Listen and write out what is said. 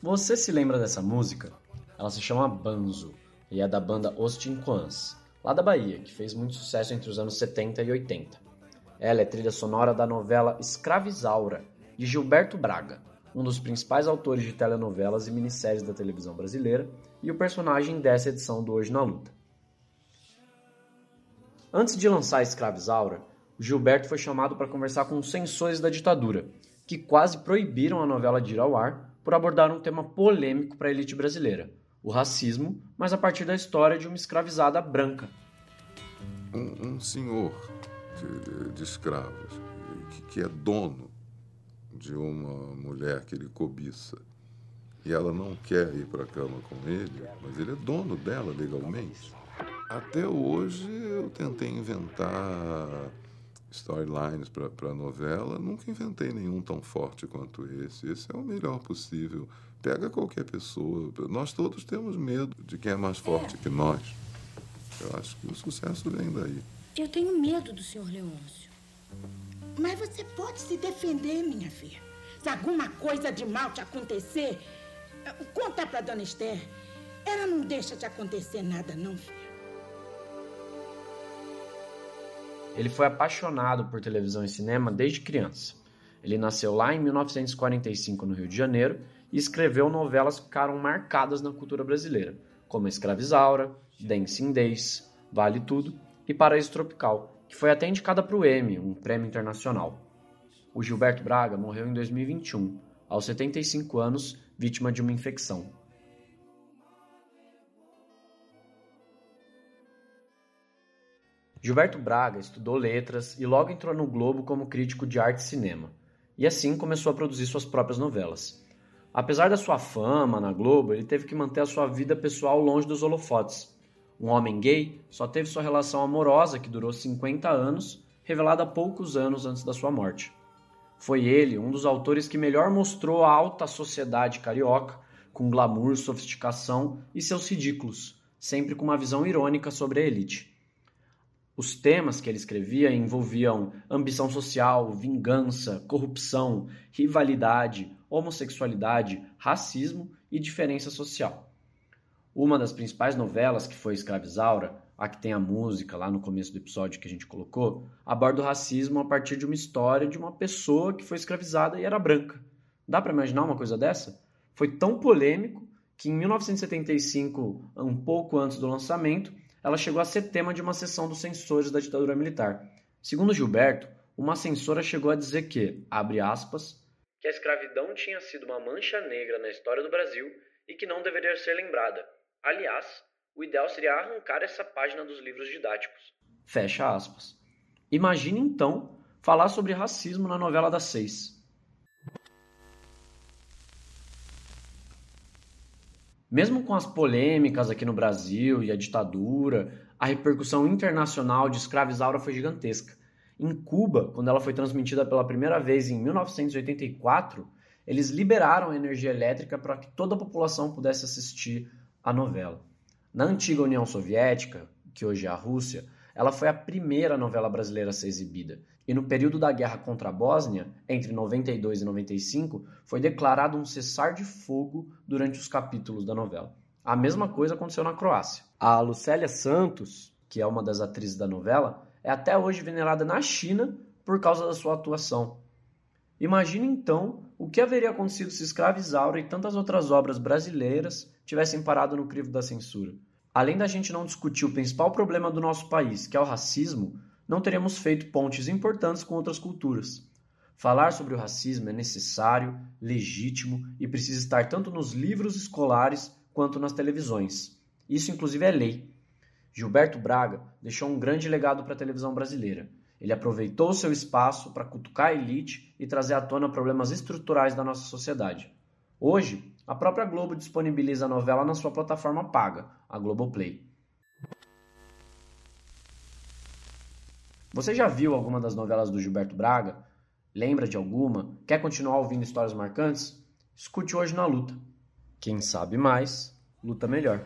Você se lembra dessa música? Ela se chama Banzo e é da banda Os Tinquans, lá da Bahia, que fez muito sucesso entre os anos 70 e 80. Ela é trilha sonora da novela Escravizaura, de Gilberto Braga, um dos principais autores de telenovelas e minisséries da televisão brasileira e o personagem dessa edição do Hoje na Luta. Antes de lançar Escravizaura, Gilberto foi chamado para conversar com os censores da ditadura, que quase proibiram a novela de ir ao ar por abordar um tema polêmico para a elite brasileira, o racismo, mas a partir da história de uma escravizada branca. Um, um senhor de, de escravos que, que é dono de uma mulher que ele cobiça e ela não quer ir para a cama com ele, mas ele é dono dela legalmente. Até hoje eu tentei inventar storylines para a novela, nunca inventei nenhum tão forte quanto esse. Esse é o melhor possível. Pega qualquer pessoa. Nós todos temos medo de quem é mais forte que nós. Eu acho que o sucesso vem daí. Eu tenho medo do senhor Leôncio. Mas você pode se defender, minha filha. Se alguma coisa de mal te acontecer, conta para dona Esther. Ela não deixa te acontecer nada, não, filha. Ele foi apaixonado por televisão e cinema desde criança. Ele nasceu lá em 1945 no Rio de Janeiro e escreveu novelas que ficaram marcadas na cultura brasileira, como Escravizaura, Dancing Days, Vale Tudo e Paraíso Tropical, que foi até indicada para o Emmy, um prêmio internacional. O Gilberto Braga morreu em 2021, aos 75 anos, vítima de uma infecção. Gilberto Braga estudou letras e logo entrou no Globo como crítico de arte e cinema, e assim começou a produzir suas próprias novelas. Apesar da sua fama na Globo, ele teve que manter a sua vida pessoal longe dos holofotes. Um homem gay só teve sua relação amorosa, que durou 50 anos, revelada poucos anos antes da sua morte. Foi ele um dos autores que melhor mostrou a alta sociedade carioca, com glamour, sofisticação e seus ridículos, sempre com uma visão irônica sobre a elite. Os temas que ele escrevia envolviam ambição social, vingança, corrupção, rivalidade, homossexualidade, racismo e diferença social. Uma das principais novelas que foi Escravizaura, a que tem a música lá no começo do episódio que a gente colocou, aborda o racismo a partir de uma história de uma pessoa que foi escravizada e era branca. Dá para imaginar uma coisa dessa? Foi tão polêmico que em 1975, um pouco antes do lançamento, ela chegou a ser tema de uma sessão dos censores da ditadura militar. Segundo Gilberto, uma censora chegou a dizer que, abre aspas, que a escravidão tinha sido uma mancha negra na história do Brasil e que não deveria ser lembrada. Aliás, o ideal seria arrancar essa página dos livros didáticos. Fecha aspas. Imagine então falar sobre racismo na novela das seis. Mesmo com as polêmicas aqui no Brasil e a ditadura, a repercussão internacional de Escravizaura foi gigantesca. Em Cuba, quando ela foi transmitida pela primeira vez em 1984, eles liberaram energia elétrica para que toda a população pudesse assistir a novela. Na antiga União Soviética, que hoje é a Rússia, ela foi a primeira novela brasileira a ser exibida. E no período da guerra contra a Bósnia, entre 92 e 95, foi declarado um cessar de fogo durante os capítulos da novela. A mesma coisa aconteceu na Croácia. A Lucélia Santos, que é uma das atrizes da novela, é até hoje venerada na China por causa da sua atuação. Imagine então o que haveria acontecido se Escravizaura e tantas outras obras brasileiras tivessem parado no crivo da censura. Além da gente não discutir o principal problema do nosso país, que é o racismo, não teremos feito pontes importantes com outras culturas. Falar sobre o racismo é necessário, legítimo e precisa estar tanto nos livros escolares quanto nas televisões. Isso, inclusive, é lei. Gilberto Braga deixou um grande legado para a televisão brasileira. Ele aproveitou seu espaço para cutucar a elite e trazer à tona problemas estruturais da nossa sociedade. Hoje, a própria Globo disponibiliza a novela na sua plataforma paga, a Globoplay. Você já viu alguma das novelas do Gilberto Braga? Lembra de alguma? Quer continuar ouvindo histórias marcantes? Escute hoje na luta. Quem sabe mais, luta melhor.